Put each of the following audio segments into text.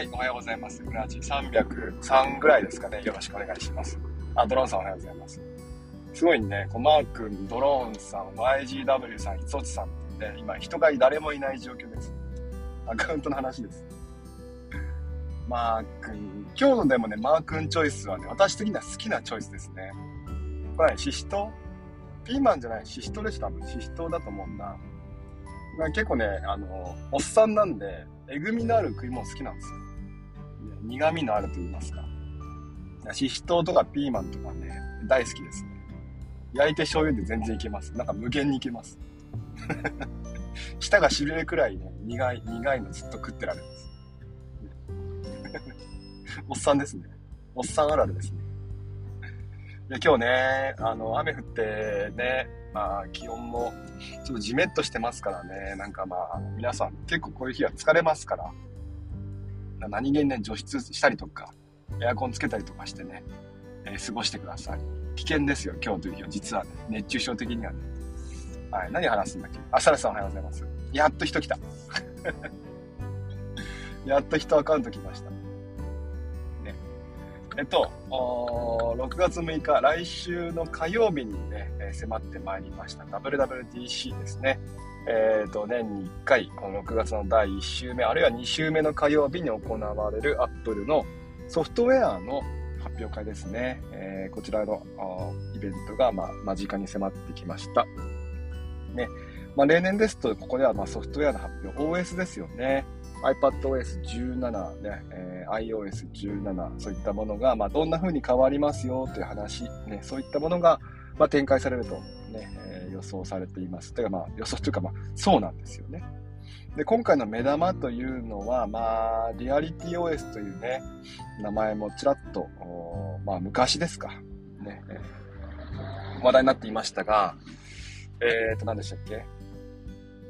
はい、おはようございます。ブラジ303ぐらいですかね。よろしくお願いします。あ、ドローンさんおはようございます。すごいね、こうマー君、ドローンさん、YGW さん、いつおちさんってね、今人が誰もいない状況です。アカウントの話です。マー君、今日のでもね、マー君チョイスはね、私的には好きなチョイスですね。これ、ね、シシト？ピーマンじゃない、シシトでした。多分シシトだと思うんだ。結構ね、あの、おっさんなんで、えぐみのある食い物好きなんですよ。苦味のあると言いますか。ししとうとかピーマンとかね、大好きですね。焼いて醤油で全然いけます。なんか無限にいけます。舌がしびれくらいね、苦い、苦いのずっと食ってられます。おっさんですね。おっさんあるあるですね。で今日ね、あの、雨降ってね、まあ気温もちょっとじめっとしてますからね、なんかまあ皆さん結構こういう日は疲れますから、何気にね、除湿したりとか、エアコンつけたりとかしてね、えー、過ごしてください。危険ですよ、今日という日は。実はね、熱中症的にはね。はい、何話すんだっけ？あ、サラさんおはようございます。やっと人来た。やっと人アカウント来ました。ね。えっと、6月6日、来週の火曜日にね、迫ってまいりました WWDC ですね。え、ー、と、年に1回、この6月の第1週目、あるいは2週目の火曜日に行われる Apple のソフトウェアの発表会ですね。えー、こちらのイベントが、まあ、間近に迫ってきました。ね。まあ、例年ですと、ここではまあソフトウェアの発表、OS ですよね。iPadOS17 ね、えー、iOS17、そういったものが、まあ、どんな風に変わりますよという話、ね、そういったものが、まあ、展開されるとね、予想されています。というか、まあ、予想というか、まあ、そうなんですよね。で、今回の目玉というのは、まあ、リアリティ OS というね、名前もちらっと、まあ、昔ですか、ね、話題になっていましたが、えっ、と、何でしたっけ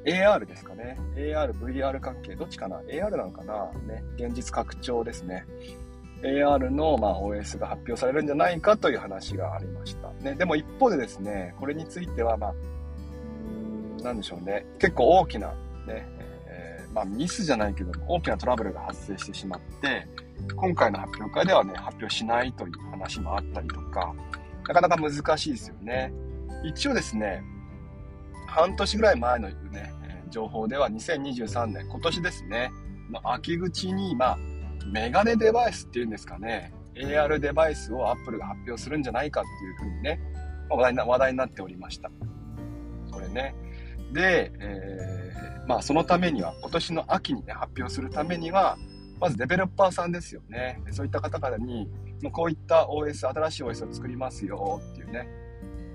？AR ですかね。AR、VR 関係、どっちかな ?AR なのかな？ね。現実拡張ですね。AR の、ま、OS が発表されるんじゃないかという話がありました。ね、でも一方でですね、これについては、まあ、なんでしょうね。結構大きな、ね、えー、まあ、ミスじゃないけど、大きなトラブルが発生してしまって、今回の発表会ではね、発表しないという話もあったりとか、なかなか難しいですよね。一応ですね、半年ぐらい前のね、情報では2023年、今年ですね、の秋口に、まあ、メガネデバイスっていうんですかね、AR デバイスを Apple が発表するんじゃないかっていうふうにね、話題な話題になっておりました。これね。で、えー、まあそのためには、今年の秋にね、発表するためには、まずデベロッパーさんですよね。そういった方々に、こういった OS、新しい OS を作りますよっていうね、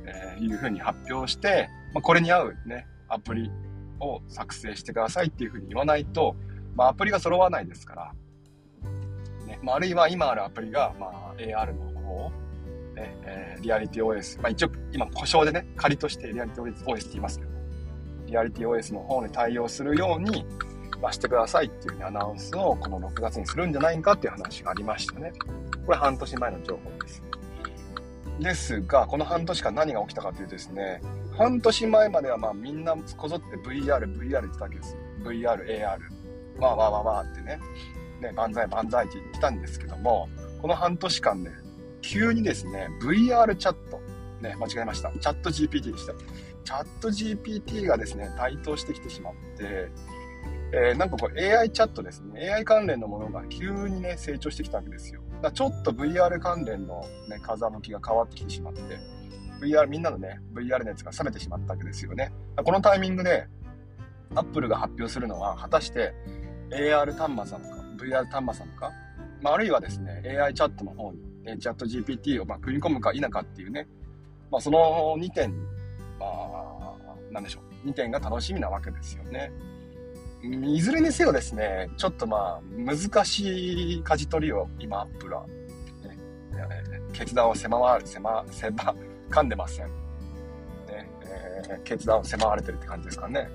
えー、いうふうに発表して、まあ、これに合うね、アプリを作成してくださいっていうふうに言わないと、まあ、アプリが揃わないですから、ねまあ、あるいは今あるアプリが、まあ、AR の方、ねえー、リアリティ OS、まあ、一応今故障でね、仮としてリアリティ OS って言いますけど、リアリティ OS の方に対応するように、まあ、してくださいっていう、ね、アナウンスをこの6月にするんじゃないかっていう話がありましたね。これ半年前の情報です。ですが、この半年間何が起きたかというとですね、半年前まではまあみんなこぞって VR、VR 言ってたわけです。VR、AR、わーわーわーわーってね、ね、万歳万歳って言ってたんですけども、この半年間ね、急にですね、VR チャット、ね、間違えました。チャット GPT でした。チャット GPT がですね、台頭してきてしまって、えー、なんかこう AI チャットですね、AI 関連のものが急にね、成長してきたわけですよ。だちょっと VR 関連のね、風向きが変わってきてしまって、VR、みんなのね、VR 熱が冷めてしまったわけですよね。このタイミングで、Apple が発表するのは、果たして AR 端末なのか、VR 端末なのか、まあ、あるいはですね、AI チャットの方に、ね、チャット GPT をま組み込むか否かっていうね、まあ、その2点、まあ、なんでしょう、2点が楽しみなわけですよね。いずれにせよですね、ちょっとまあ、難しい舵取りを今、アップルは、ね、決断を迫る、迫、迫、噛んでません。ね、えー、決断を迫られてるって感じですかね。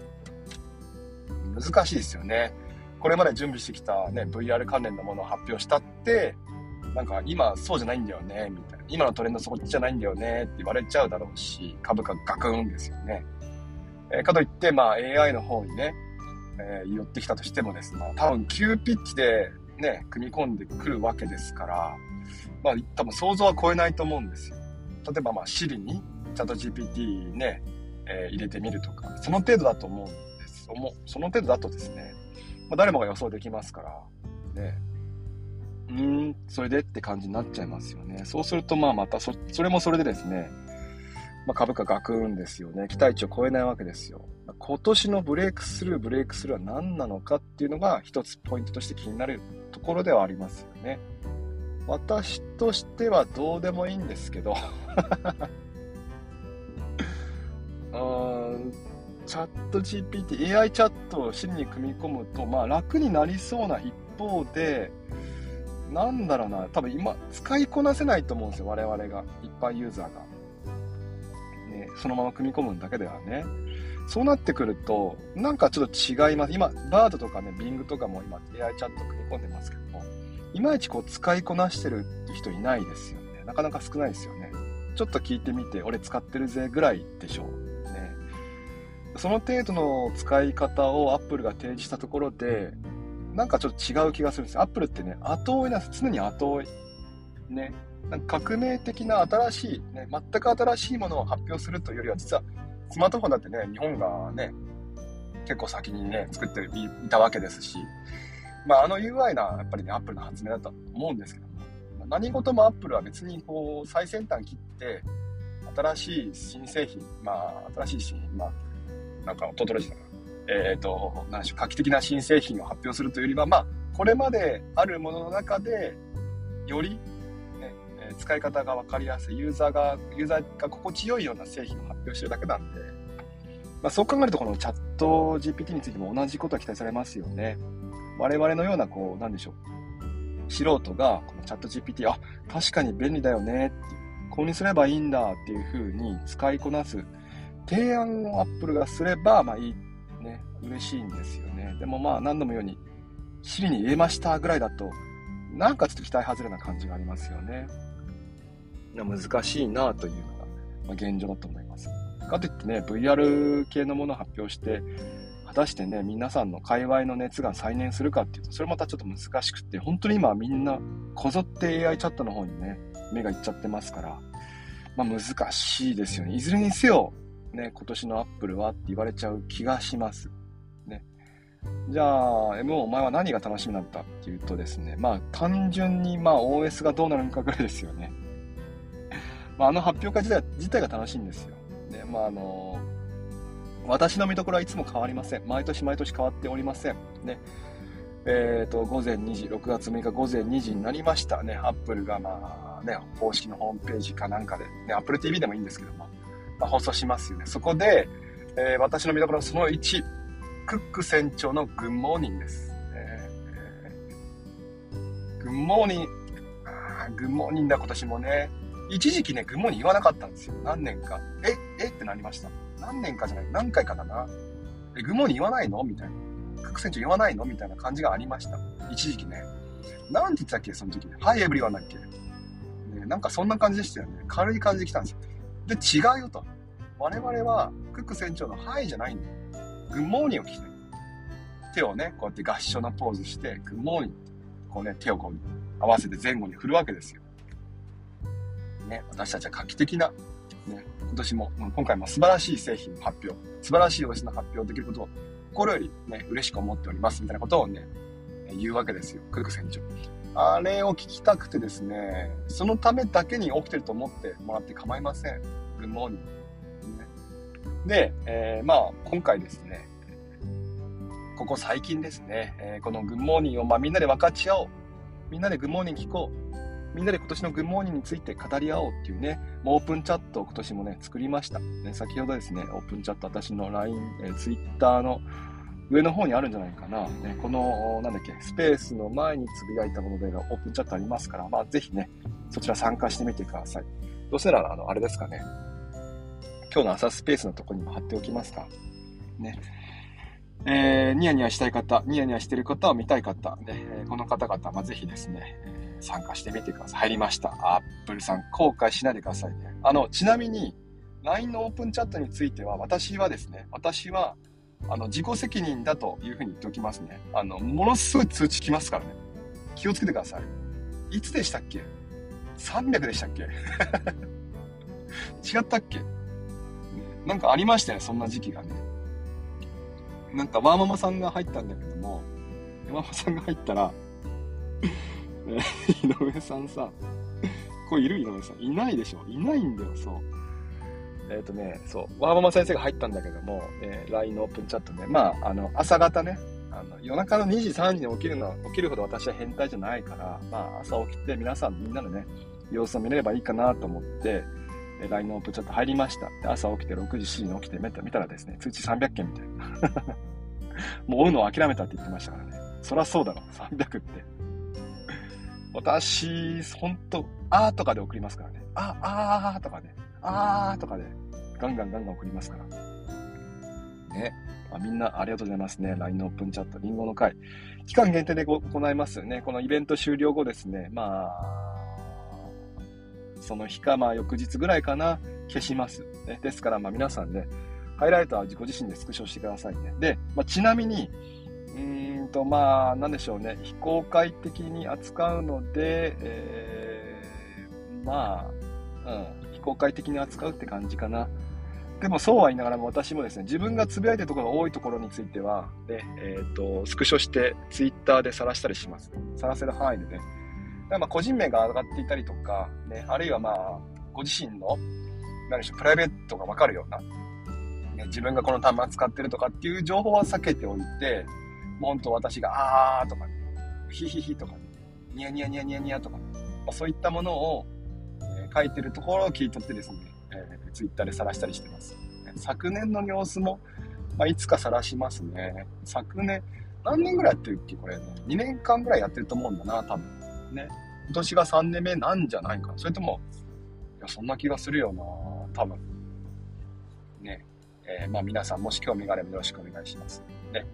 難しいですよね。これまで準備してきたね、VR 関連のものを発表したって、なんか今そうじゃないんだよね、みたいな。今のトレンドそっちじゃないんだよねって言われちゃうだろうし、株価ガクンですよね。えー、かといって、まあ AI の方にね、えー、寄ってきたとしてもですね、多分急ピッチで、ね、組み込んでくるわけですから、まあ、多分想像は超えないと思うんですよ。例えば、まあ、Siri に、チャット GPT ね、えー、入れてみるとか、その程度だと思うんです。その程度だとですね、まあ、誰もが予想できますから、ね、うーん、それでって感じになっちゃいますよね。そうすると、まあ、またそ、れもそれでですね、まあ、株価ガクーンですよね。期待値を超えないわけですよ。今年のブレイクスルー、ブレイクスルーは何なのかっていうのが一つポイントとして気になるところではありますよね。私としてはどうでもいいんですけど うんチャット GPT、AI チャットを真に組み込むと、まあ楽になりそうな一方で、なんだろうな、多分今、使いこなせないと思うんですよ、我々が、一般ユーザーが。ね、そのまま組み込むだけではね。そうなってくると、なんかちょっと違います。今、バードとかね、Bing とかも今 AI チャット組み込んでますけども、いまいちこう使いこなしてるって人いないですよね。なかなか少ないですよね。ちょっと聞いてみて、俺使ってるぜぐらいでしょう。その程度の使い方を Apple が提示したところで、なんかちょっと違う気がするんですよ。Apple ってね、後追いなんです。常に後追い。ね。なんか革命的な新しい、ね、全く新しいものを発表するというよりは、実はスマートフォンだってね、日本がね、結構先にね、作っていたわけですし、まあ、あの UI な、やっぱりね、Apple の発明だと思うんですけども、何事も Apple は別にこう、最先端切って、新しい新製品、まあ、新しい新、まあ、なんか、トトロジだな。えっ、ー、と、何でしょう、画期的な新製品を発表するというよりは、まあ、これまであるものの中で、より、ね、え使い方が分かりやすい、ユーザーが、ユーザーが心地よいような製品を発表してるだけなんで、まあ、そう考えると、このチャット GPT についても同じことが期待されますよね。我々のような、こう、なんでしょう。素人が、このチャット GPT、あ、確かに便利だよねっていう、購入すればいいんだっていう風に使いこなす提案を Apple がすれば、まあいい、ね、嬉しいんですよね。でもまあ何度も言うように、シリに入れましたぐらいだと、なんかちょっと期待外れな感じがありますよね。難しいなというのが、まあ、現状だと思います。かといってね、VR 系のものを発表して、果たしてね、皆さんの界隈の熱が再燃するかっていうと、それまたちょっと難しくて、本当に今みんなこぞって AI チャットの方にね、目がいっちゃってますから、まあ難しいですよね。いずれにせよ、ね、今年のアップルはって言われちゃう気がします。ね。じゃあ、MO お前は何が楽しみなんだっていうとですね、まあ単純にまあ OS がどうなるのかぐらいですよね。まああの発表会自体自体が楽しいんですよ。ね、まああの私の見どころはいつも変わりません。毎年毎年変わっておりません。ね。えっ、ー、と、午前2時、6月6日午前2時になりましたね。アップルがまあね、公式のホームページかなんかで、ね、Apple TV でもいいんですけども、放送しますよね。そこで、えー、私の見どころその1、クック船長のグッモーニンです。えー、 good morning、good morning だ今年もね。一時期ね、 good morning 言わなかったんですよ。何年か。え、えってなりました。何年かじゃない、何回かだな。え、 good morning 言わないの？みたいな。クック船長言わないの？みたいな感じがありました。一時期ね。なんて言ってたっけ？その時。 Hi, everyone だっけ、なんかそんな感じでしたよね。軽い感じで来たんですよ。で、違うよと。我々は、クック船長の Hi じゃないんだよ。 Good morning を聞きたい。手をね、こうやって合唱のポーズして、グッモーニングこうね、手をこう合わせて前後に振るわけですよ。ね、私たちは画期的なね、今年も、今回も素晴らしい製品の発表、素晴らしい OS の発表できることを心よりね、嬉しく思っておりますみたいなことをね、言うわけですよ、クルク船長。あれを聞きたくてですね、そのためだけに起きてると思ってもらって構いません。グッモーニング。ね、で、えー、まあ、今回ですね、ここ最近ですね、えー、この good morning をまあみんなで分かち合おう。みんなで good morning 聞こう。みんなで今年の good morning について語り合おうっていうね、オープンチャットを今年もね、作りました。ね、先ほどですね、オープンチャット、私の LINE、えー、Twitter の上の方にあるんじゃないかな。ね、この、なんだっけ、スペースの前につぶやいたものでがオープンチャットありますから、まあ、ぜひね、そちら参加してみてください。どうせなら、あの、あれですかね、今日の朝スペースのとこにも貼っておきますか。ね。えー、ニヤニヤしたい方、ニヤニヤしてる方を見たい方、ね、この方々、まあ、ぜひですね、参加してみてください。入りました。アップルさん、後悔しないでくださいね。あの、ちなみに、LINE のオープンチャットについては、私はですね、私は、あの、自己責任だというふうに言っておきますね。あの、ものすごい通知来ますからね。気をつけてください。いつでしたっけ ?300 でしたっけ？違ったっけ？なんかありましたよ、そんな時期がね。なんか、ワーママさんが入ったんだけども、ワーママさんが入ったら、井上さんさ、これいる井上さん。いないでしょ？いないんだよ、そう。えっ、ー、とね、そう、ワーママ先生が入ったんだけども、えー、LINE のオープンチャットで、まあ、あの、朝方ね、あの夜中の2時、3時に起きるのは起きるほど私は変態じゃないから、まあ、朝起きて皆さんみんなのね、様子を見れればいいかなと思って、え LINE のオープンチャット入りました。で朝起きて6時、7時に起きて見たらですね、通知300件みたいな。もう追うのを諦めたって言ってましたからね。そりゃそうだろ、300って。私、ほんと、あーとかで送りますからね。あ、あーとかね。あーとかで、ガンガンガンガン送りますから。ね。あみんなありがとうございますね。LINE のオープンチャット、リンゴの会。期間限定で行いますね。このイベント終了後ですね。まあ、その日か、まあ翌日ぐらいかな、消します。ね、ですから、まあ皆さんね、ハイライトは自己自身でスクショしてくださいね。で、まあ、ちなみに、うーんと、まあ、なんでしょうね。非公開的に扱うので、えー、まあ、うん、非公開的に扱うって感じかな。でもそうは言いながらも私もですね、自分がつぶやいてるところが多いところについては、で、えっ、ー、と、スクショしてツイッターで晒したりします。晒せる範囲でね。だまあ個人名が上がっていたりとか、ね、あるいはまあ、ご自身の、何でしょう、プライベートがわかるような、ね、自分がこの端末使ってるとかっていう情報は避けておいて、もう本当私が、あーとかね、ヒヒヒとかね、ニヤニヤニヤニヤニヤとか、まあ、そういったものを、書いてるところを切り取ってですね、えー、ツイッターで晒したりしてます。昨年の様子も、まあ、いつか晒しますね。昨年、何年ぐらいやってるっけこれね。2年間ぐらいやってると思うんだな、多分。ね。今年が3年目なんじゃないかそれとも、いや、そんな気がするよな、多分。ね。えー、まあ皆さんもし興味があればよろしくお願いします。ね。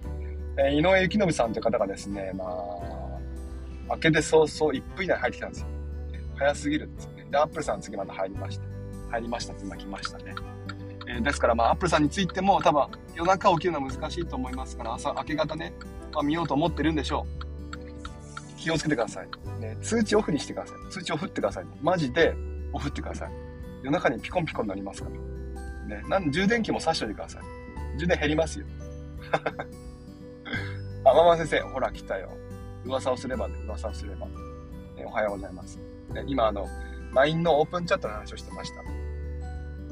えー、井上幸信さんという方がですね、まあ、明けて早々1分以内に入ってきたんですよ。早すぎるんです。で、アップルさん次また入りまして。入りましたって今来ましたね。えー、ですから、まあ、アップルさんについても多分夜中起きるのは難しいと思いますから、朝、明け方ね、まあ、見ようと思ってるんでしょう。気をつけてください。ね、通知オフにしてください。通知オフってください、マジでオフってください。夜中にピコンピコンになりますから。ね、なん充電器も挿しといてください。充電減りますよ。あ、ママ先生、ほら来たよ。噂をすればね、噂をすれば。ね、おはようございます。ね、今あの、LINE のオープンチャットの話をしてました。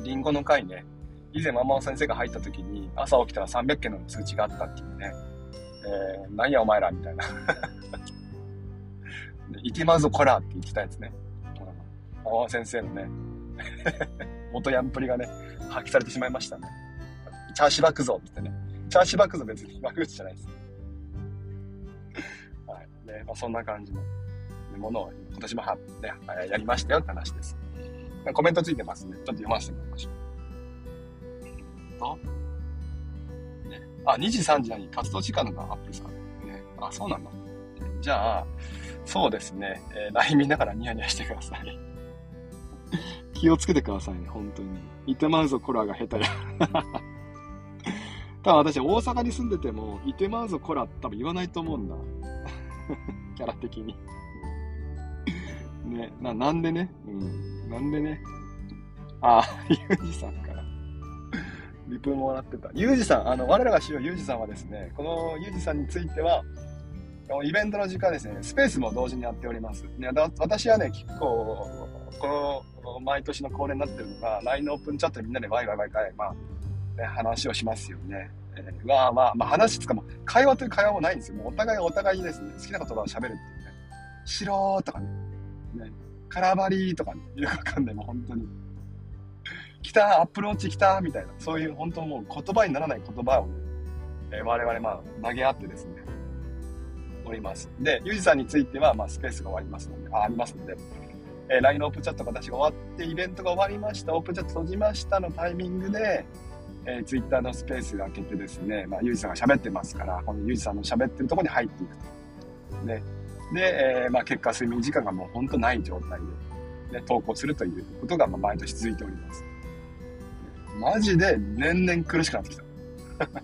リンゴの回ね、以前ママ先生が入った時に朝起きたら300件の通知があったっていうね、えー、何やお前らみたいな。いけまぞこらって言ってたやつね。ママ先生のね、元ヤンプリがね、発揮されてしまいましたね。チャーシュバクゾってね。チャーシュバクゾ別に悪口じゃないです。はい。ね、まあ、そんな感じの。ものを今年もは、ね、やりましたよって話です。コメントついてますね。ちょっと読ませてもらいましょう。と、ね、あ、2時3時何活動時間のアップさん。ね、あ、そうなんだ。じゃあ、そうですね。えー、LINE 見ながらニヤニヤしてください。気をつけてくださいね、本当に。いてまうぞ、コラが下手や。多分私、大阪に住んでても、いてまうぞ、コラ多分言わないと思うんだ。キャラ的に。ね、な、なんでね、うん、なんでね？ああ、ゆうじさんから。リプもらってた。ゆうじさん、あの、我らが知るゆうじさんはですね、このゆうじさんについては、イベントの時間ですね、スペースも同時にやっております。ね、私はね、結構、この、毎年の恒例になってるのが、LINE のオープンチャットでみんなでワイワイワイワイ、まあ、ね、話をしますよね。えー、まあまあ、まあ話つかも、会話という会話もないんですよ。もうお互いお互いにですね、好きな言葉を喋るっていうね。しろーとかね、ね、カラバリとかね、よくわかんない、もう本当に。来た、アップローチ来た、みたいな、そういう本当もう言葉にならない言葉をね、えー、我々まあ投げ合ってですね、おります。で、ゆうじさんについては、まあ、スペースが終わりますので、あ、ありますので、えー、LINE のオープンチャットが私が終わって、イベントが終わりました、オープンチャット閉じましたのタイミングで、えー、Twitter のスペースが開けてですね、まあ、ゆうじさんが喋ってますから、このゆうじさんの喋ってるところに入っていくと。ね、で、えー、まあ、結果睡眠時間がもうほんとない状態で、ね、投稿するということが、まあ、毎年続いております。マジで年々苦しくなってきた。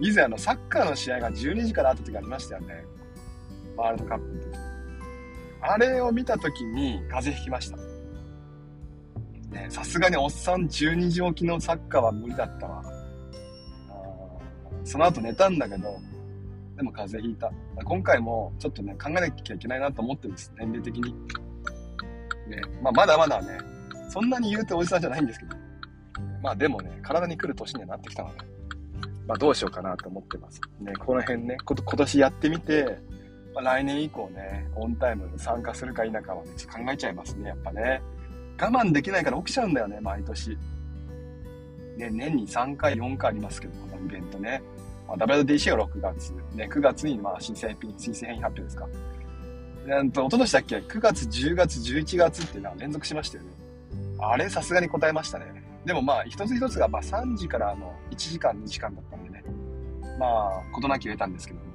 以前あの、サッカーの試合が12時からあった時ありましたよね。ワールドカップの時。あれを見た時に風邪ひきました。ね、さすがにおっさん12時起きのサッカーは無理だったわ。その後寝たんだけど、でも風邪ひいた。今回もちょっとね、考えなきゃいけないなと思ってるんです。年齢的に。ね、まあまだまだね、そんなに言うておじさんじゃないんですけど。まあでもね、体に来る年にはなってきたので、まあどうしようかなと思ってます。ね、この辺ね、こと今年やってみて、まあ、来年以降ね、オンタイムに参加するか否かはね、ちょっと考えちゃいますね、やっぱね。我慢できないから起きちゃうんだよね、毎年。ね、年に3回、4回ありますけど、このイベントね。まあ、WDC が6月、ね、9月にまあ新製品、新製品発表ですか。なんと、一昨年だっけ ?9 月、10月、11月っていうのは連続しましたよね。あれ、さすがに答えましたね。でもまあ、一つ一つがまあ3時からの1時間、2時間だったんでね。まあ、事なきを得たんですけども。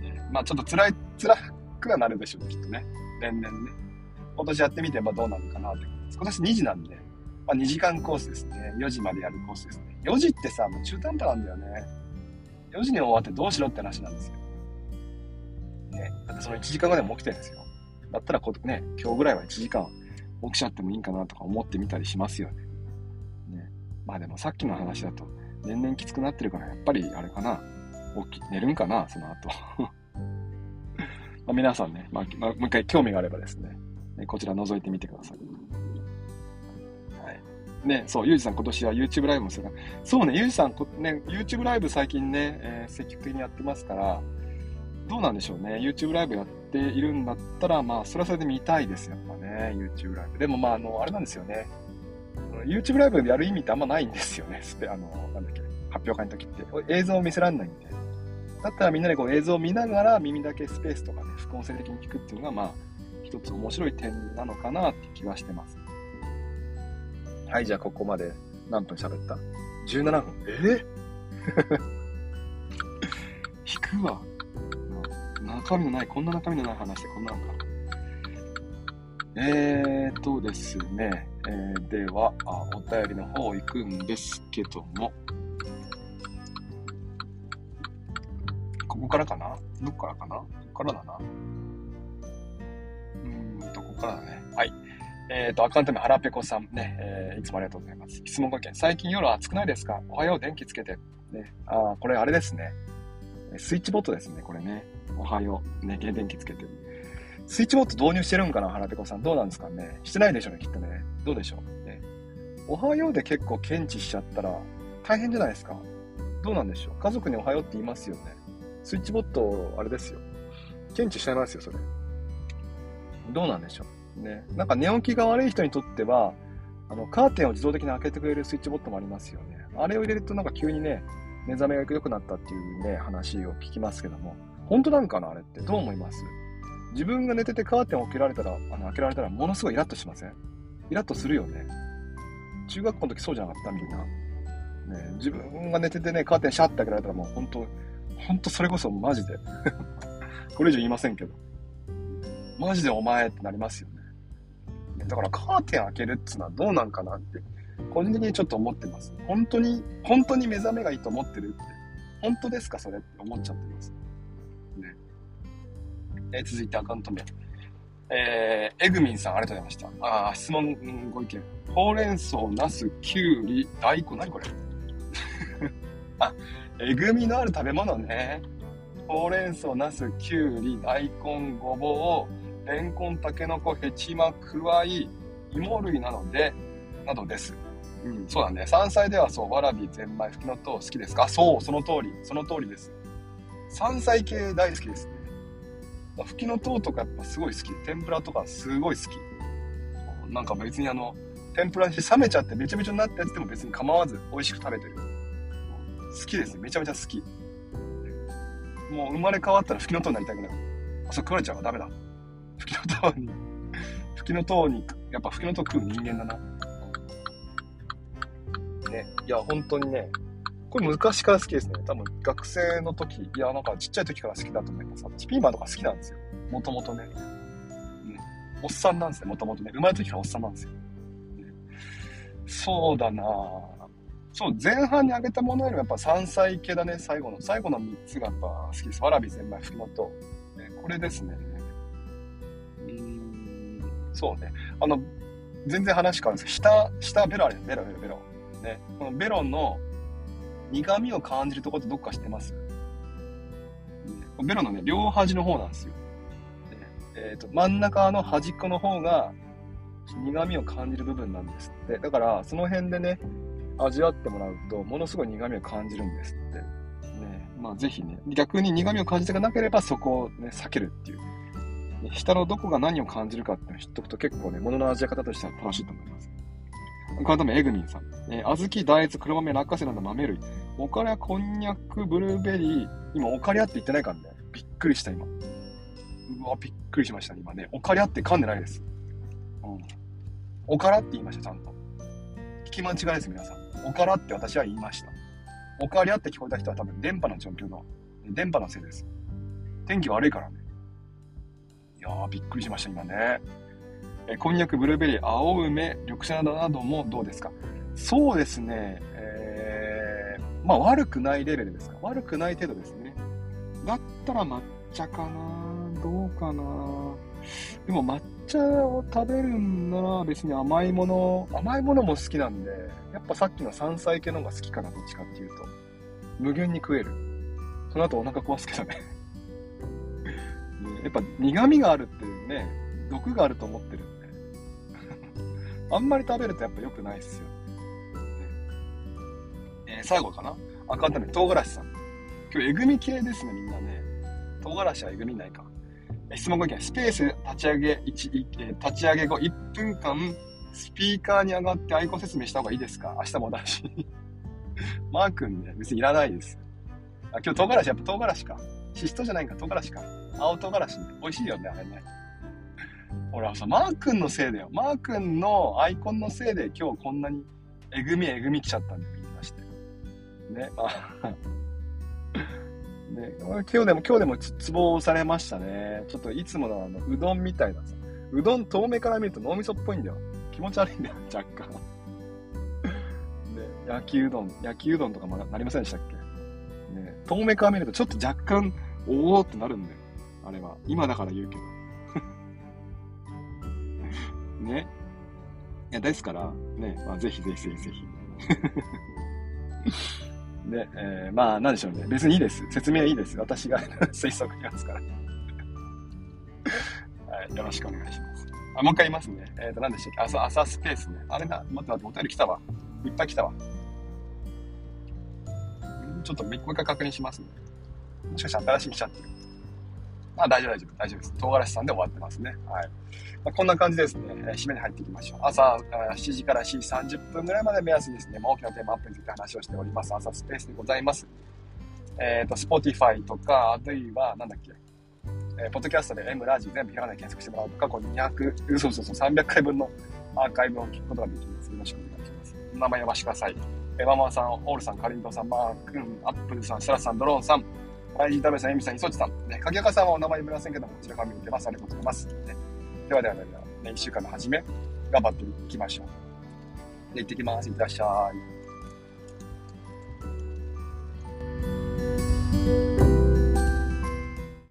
ね、まあ、ちょっと辛い、辛くはなるでしょう、きっとね。年々ね。今年やってみて、まあどうなのかなって。今年2時なんで、まあ2時間コースですね。4時までやるコースですね。4時ってさ、もう中途半端なんだよね。4時に終わってどうしろって話なんですよ。ね。だってその1時間後でも起きてるんですよ。だったらこう、ね、今日ぐらいは1時間起きちゃってもいいんかなとか思ってみたりしますよね。ね。まあでもさっきの話だと、年々きつくなってるから、やっぱりあれかな。起き、寝るんかな、その後。ま皆さんね、まあ、まあ、もう一回興味があればですね、こちら覗いてみてくださ。い。ね、そう、ゆうじさん今年は YouTube ライブもするそうね、ゆうじさん、ね、YouTube ライブ最近ね、えー、積極的にやってますから、どうなんでしょうね。YouTube ライブやっているんだったら、まあ、それはそれで見たいです、やっぱね。YouTube ライブ。でも、まあ、あの、あれなんですよね。YouTube ライブでやる意味ってあんまないんですよね。スペ、あの、なんだっけ、発表会の時って。映像を見せられないんで。だったらみんなでこう映像を見ながら耳だけスペースとかね、副音声的に聞くっていうのが、まあ、一つ面白い点なのかなって気はしてます。はい、じゃあここまで何分喋った ?17 分。え？引くわ。中身のない、こんな中身のない話でこんなのか。えーとですね、えー、ではあ、お便りの方行くんですけども、ここからかな？どっからかな？ここからだな。うーんと、こからだね。はい。えっ、ー、と、アカウント名、はらぺこさんね、えー、いつもありがとうございます。質問ご意見。最近夜暑くないですか？おはよう、電気つけて。ね。ああ、これあれですね。スイッチボットですね、これね。おはよう。ね、電気つけて。スイッチボット導入してるんかな、腹ペコさん。どうなんですかね？してないでしょうね、きっとね。どうでしょう？ね、おはようで結構検知しちゃったら大変じゃないですか？どうなんでしょう？家族におはようって言いますよね。スイッチボット、あれですよ。検知しちゃいますよ、それ。どうなんでしょう？ね。なんか寝起きが悪い人にとっては、あの、カーテンを自動的に開けてくれるスイッチボットもありますよね。あれを入れるとなんか急にね、目覚めが良くなったっていうね、話を聞きますけども、本当なんかなあれってどう思います？自分が寝ててカーテンを開けられたら、あの開けられたらものすごいイラッとしません？イラッとするよね。中学校の時そうじゃなかったみんな。ね、自分が寝ててね、カーテンシャッて開けられたらもう本当、本当それこそマジで。これ以上言いませんけど。マジでお前ってなりますよね。だからカーテン開けるっていうのはどうなんかなって個人的にちょっと思ってます。本当に、本当に目覚めがいいと思ってるって、本当ですかそれって思っちゃってます。ね。え、続いてアカウント名。えー、エグミンさん、ありがとうございました。あ質問、ご意見。ほうれん草、ナス、キュウリ、大根、何これ？あ、えぐみのある食べ物ね。ほうれん草、ナス、キュウリ、大根、ごぼう、レンコン、タケノコ、ヘチマ、クワイ、芋類なので、などです。うん、そうだね。山菜ではそう、わらび、ゼンマイ、フキノトウ好きですかそう、その通り。その通りです。山菜系大好きですね。フキノトウとかやっぱすごい好き。天ぷらとかすごい好き。なんか別にあの、天ぷらにして冷めちゃってめちゃめちゃになったやつでも別に構わず美味しく食べてる。好きですね。めちゃめちゃ好き。もう生まれ変わったらフキノトウになりたくなる。あ、そう食われちゃうわ。ダメだ。フキノトウに、フキノトウに、やっぱフキノトウ食う人間だな。ね。いや、本当にね、これ昔から好きですね。多分学生の時、いや、なんかちっちゃい時から好きだと思います。私、ピーマンとか好きなんですよ。もともとね。うん。おっさんなんですね、もともとね。生まれた時からおっさんなんですよ。そうだなそう、前半にあげたものよりもやっぱ山菜系だね、最後の。最後の3つがやっぱ好きです。わらび、ゼンマイ、ふきのと。ね、これですね。そうね。あの、全然話変わるんですけど、下、下ベロあるベロ、ベロ、ベロ。ね。このベロの苦味を感じるところってどっか知ってます、ね、ベロのね、両端の方なんですよ。えっ、ー、と、真ん中の端っこの方が苦味を感じる部分なんですって。だから、その辺でね、味わってもらうと、ものすごい苦味を感じるんですって。ね、まあぜひね、逆に苦味を感じたくなければそこをね、避けるっていう。下のどこが何を感じるかっていうのを知っとくと結構ね、物の味わ方としては楽しいと思います。このため、エグミンさん。えー、小豆、大豆、黒豆、落花生など豆類。オカリア、こんにゃく、ブルーベリー。今、オカリアって言ってないからね。びっくりした、今。うわ、びっくりしました、今ね。オカリアって噛んでないです。うん。オカラって言いました、ちゃんと。聞き間違いです、皆さん。オカラって私は言いました。オカリアって聞こえた人は多分電波の状況の、電波のせいです。天気悪いからね。や、びっくりしました、今ね。えこんにゃく、ブルーベリー、青梅、緑茶などもどうですか？そうですね、えー、まあ悪くないレベルですか？悪くない程度ですね。だったら抹茶かな？どうかな？でも抹茶を食べるんなら別に甘いもの、甘いものも好きなんで、やっぱさっきの山菜系の方が好きかな、どっちかっていうと。無限に食える。その後お腹壊すけどねやっぱ苦味があるっていうね、毒があると思ってるんで。あんまり食べるとやっぱ良くないっすよ。えー、最後かな？赤ため唐辛子さん。今日えぐみ系ですね、みんなね。唐辛子はえぐみないか。質問ご意見、スペース立ち上げ1、立ち上げ後1分間、スピーカーに上がってアイコン説明した方がいいですか？明日もだし。マー君ね、別にいらないです。あ、今日唐辛子、やっぱ唐辛子か。シシトじゃないか、唐辛子か。青唐辛子、美味しいよね、あれね。ほらさ、マー君のせいだよ。マー君のアイコンのせいで今日こんなにえぐみえぐみ来ちゃったんで、言いまして。ね、あ ね、今日でも、今日でもツボをされましたね。ちょっといつものあの、うどんみたいなさ、うどん遠目から見ると脳みそっぽいんだよ。気持ち悪いんだよ、若干。ね、焼きうどん、焼きうどんとかもなりませんでしたっけ？ね、遠目から見るとちょっと若干、おおってなるんだよ。あれは。今だから言うけど。ね。いや、ですから、ね、まあ、ぜひぜひぜひぜひ。で、えー、まあ、なんでしょうね。別にいいです。説明はいいです。私が 推測しますから。はい、よろしくお願いします。あ、もう一回言いますね。えっ、ー、と、何でしたっけ？朝、朝スペースね。あれな、待って待って、お便り来たわ。いっぱい来たわ。ちょっともう一回確認しますね。もしかして新しい来ちゃってる。まあ大丈夫大丈夫、大丈夫です。唐辛子さんで終わってますね。はい。まあ、こんな感じですね、えー、締めに入っていきましょう。朝7時から7時30分ぐらいまで目安にですね、まあ、大きなテーマアップについて話をしております。朝スペースでございます。えっ、ー、と、Spotify とか、あるいは、なんだっけ、えー、ポッドキャストで M ラジ全部ひらがなで検索してもらうと、過去200、嘘嘘嘘、300回分のアーカイブを聞くことができます。よろしくお願いします。お名前呼ばせてください。えー、ママさん、オールさん、カリントさん、マー君、アップルさん、シャラさん、ドローンさん、ライジータベさん、エミさん、イソチさん、ね、鍵垢さんはお名前読めませんけども、こちらから見てます。ありがとうございます。ね、ではではでは、ね、1週間の初め、頑張っていきましょう。で、行ってきます。いってらっしゃい。